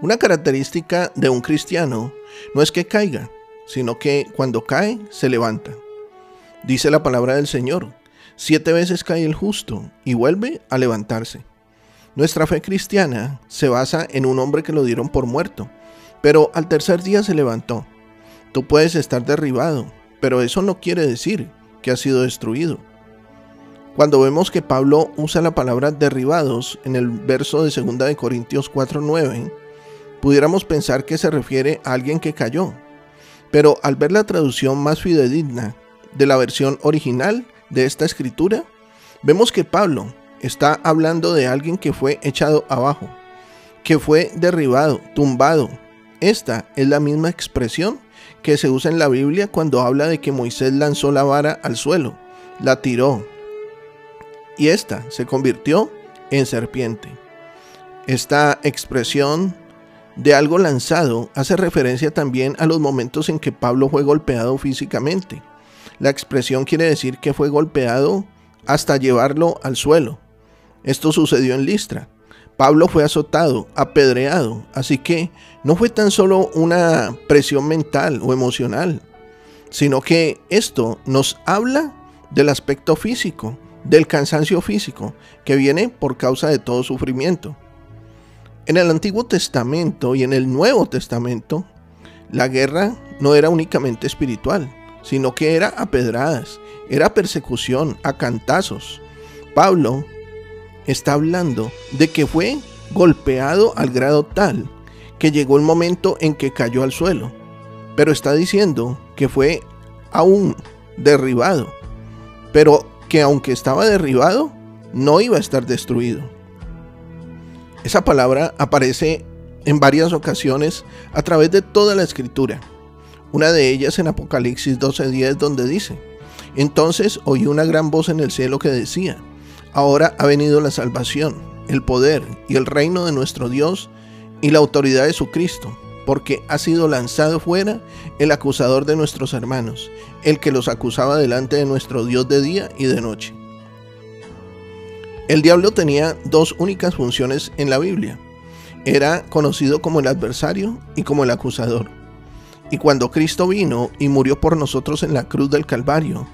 Una característica de un cristiano no es que caiga, sino que cuando cae se levanta. Dice la palabra del Señor, siete veces cae el justo y vuelve a levantarse. Nuestra fe cristiana se basa en un hombre que lo dieron por muerto, pero al tercer día se levantó. Tú puedes estar derribado, pero eso no quiere decir que ha sido destruido. Cuando vemos que Pablo usa la palabra derribados en el verso de 2 de Corintios 4:9, pudiéramos pensar que se refiere a alguien que cayó. Pero al ver la traducción más fidedigna de la versión original de esta escritura, vemos que Pablo está hablando de alguien que fue echado abajo, que fue derribado, tumbado. Esta es la misma expresión que se usa en la Biblia cuando habla de que Moisés lanzó la vara al suelo, la tiró, y esta se convirtió en serpiente. Esta expresión de algo lanzado hace referencia también a los momentos en que Pablo fue golpeado físicamente. La expresión quiere decir que fue golpeado hasta llevarlo al suelo. Esto sucedió en Listra. Pablo fue azotado, apedreado, así que no fue tan solo una presión mental o emocional, sino que esto nos habla del aspecto físico, del cansancio físico que viene por causa de todo sufrimiento. En el Antiguo Testamento y en el Nuevo Testamento, la guerra no era únicamente espiritual, sino que era a pedradas, era persecución, a cantazos. Pablo está hablando de que fue golpeado al grado tal que llegó el momento en que cayó al suelo, pero está diciendo que fue aún derribado, pero que aunque estaba derribado, no iba a estar destruido. Esa palabra aparece en varias ocasiones a través de toda la escritura. Una de ellas en Apocalipsis 12:10 donde dice, entonces oí una gran voz en el cielo que decía, ahora ha venido la salvación, el poder y el reino de nuestro Dios y la autoridad de su Cristo porque ha sido lanzado fuera el acusador de nuestros hermanos, el que los acusaba delante de nuestro Dios de día y de noche. El diablo tenía dos únicas funciones en la Biblia. Era conocido como el adversario y como el acusador. Y cuando Cristo vino y murió por nosotros en la cruz del Calvario,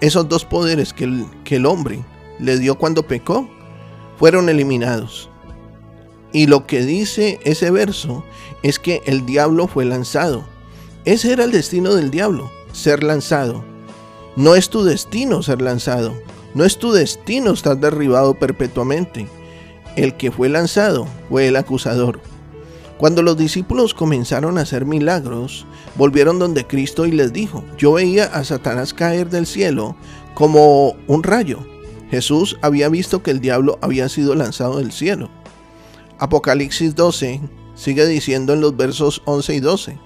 esos dos poderes que el, hombre le dio cuando pecó fueron eliminados. Y lo que dice ese verso es que el diablo fue lanzado. Ese era el destino del diablo, ser lanzado. No es tu destino ser lanzado. No es tu destino estar derribado perpetuamente. El que fue lanzado fue el acusador. Cuando los discípulos comenzaron a hacer milagros, volvieron donde Cristo y les dijo, yo veía a Satanás caer del cielo como un rayo. Jesús había visto que el diablo había sido lanzado del cielo. Apocalipsis 12 sigue diciendo en los versos 11 y 12,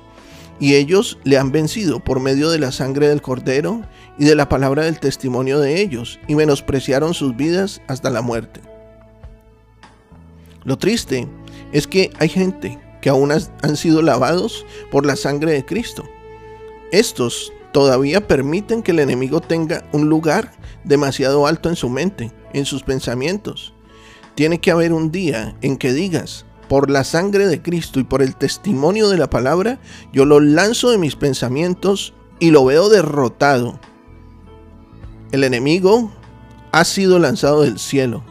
y ellos le han vencido por medio de la sangre del cordero y de la palabra del testimonio de ellos, y menospreciaron sus vidas hasta la muerte. Lo triste es que hay gente que aún han sido lavados por la sangre de Cristo. Estos todavía permiten que el enemigo tenga un lugar demasiado alto en su mente, en sus pensamientos, tiene que haber un día en que digas, por la sangre de Cristo y por el testimonio de la palabra, yo lo lanzo de mis pensamientos y lo veo derrotado. El enemigo ha sido lanzado del cielo.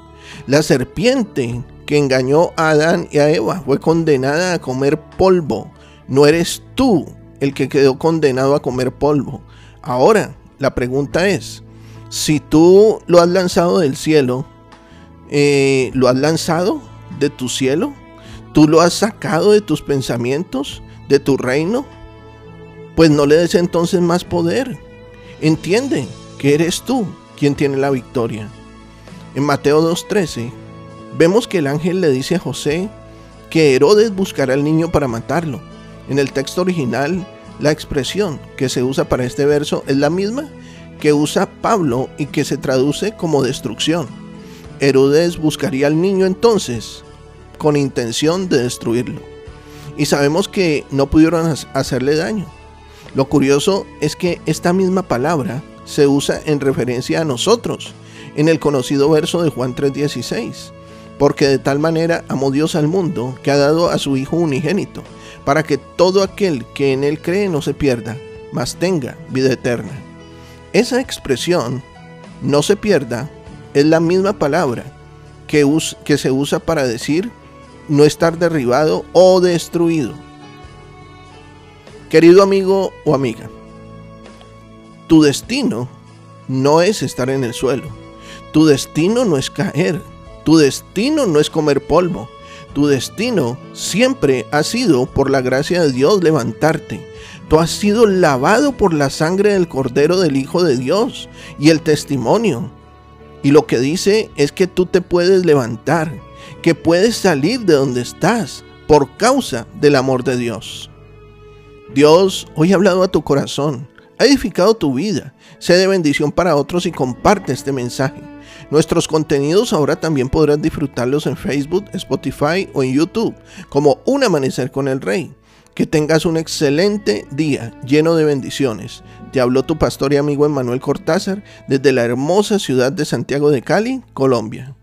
La serpiente que engañó a Adán y a Eva fue condenada a comer polvo. No eres tú el que quedó condenado a comer polvo. Ahora, la pregunta es, si tú lo has lanzado del cielo, eh, lo has lanzado de tu cielo, tú lo has sacado de tus pensamientos, de tu reino, pues no le des entonces más poder. Entiende que eres tú quien tiene la victoria. En Mateo 2.13 vemos que el ángel le dice a José que Herodes buscará al niño para matarlo. En el texto original, la expresión que se usa para este verso es la misma que usa Pablo y que se traduce como destrucción. Herodes buscaría al niño entonces con intención de destruirlo. Y sabemos que no pudieron hacerle daño. Lo curioso es que esta misma palabra se usa en referencia a nosotros, en el conocido verso de Juan 3:16, porque de tal manera amó Dios al mundo que ha dado a su Hijo unigénito, para que todo aquel que en Él cree no se pierda, mas tenga vida eterna. Esa expresión, no se pierda, es la misma palabra que, que se usa para decir no estar derribado o destruido. Querido amigo o amiga, tu destino no es estar en el suelo. Tu destino no es caer. Tu destino no es comer polvo. Tu destino siempre ha sido, por la gracia de Dios, levantarte. Tú has sido lavado por la sangre del Cordero del Hijo de Dios y el testimonio. Y lo que dice es que tú te puedes levantar, que puedes salir de donde estás por causa del amor de Dios. Dios hoy ha hablado a tu corazón, ha edificado tu vida, sé de bendición para otros y comparte este mensaje. Nuestros contenidos ahora también podrás disfrutarlos en Facebook, Spotify o en YouTube, como Un Amanecer con el Rey. Que tengas un excelente día lleno de bendiciones. Te habló tu pastor y amigo Emanuel Cortázar desde la hermosa ciudad de Santiago de Cali, Colombia.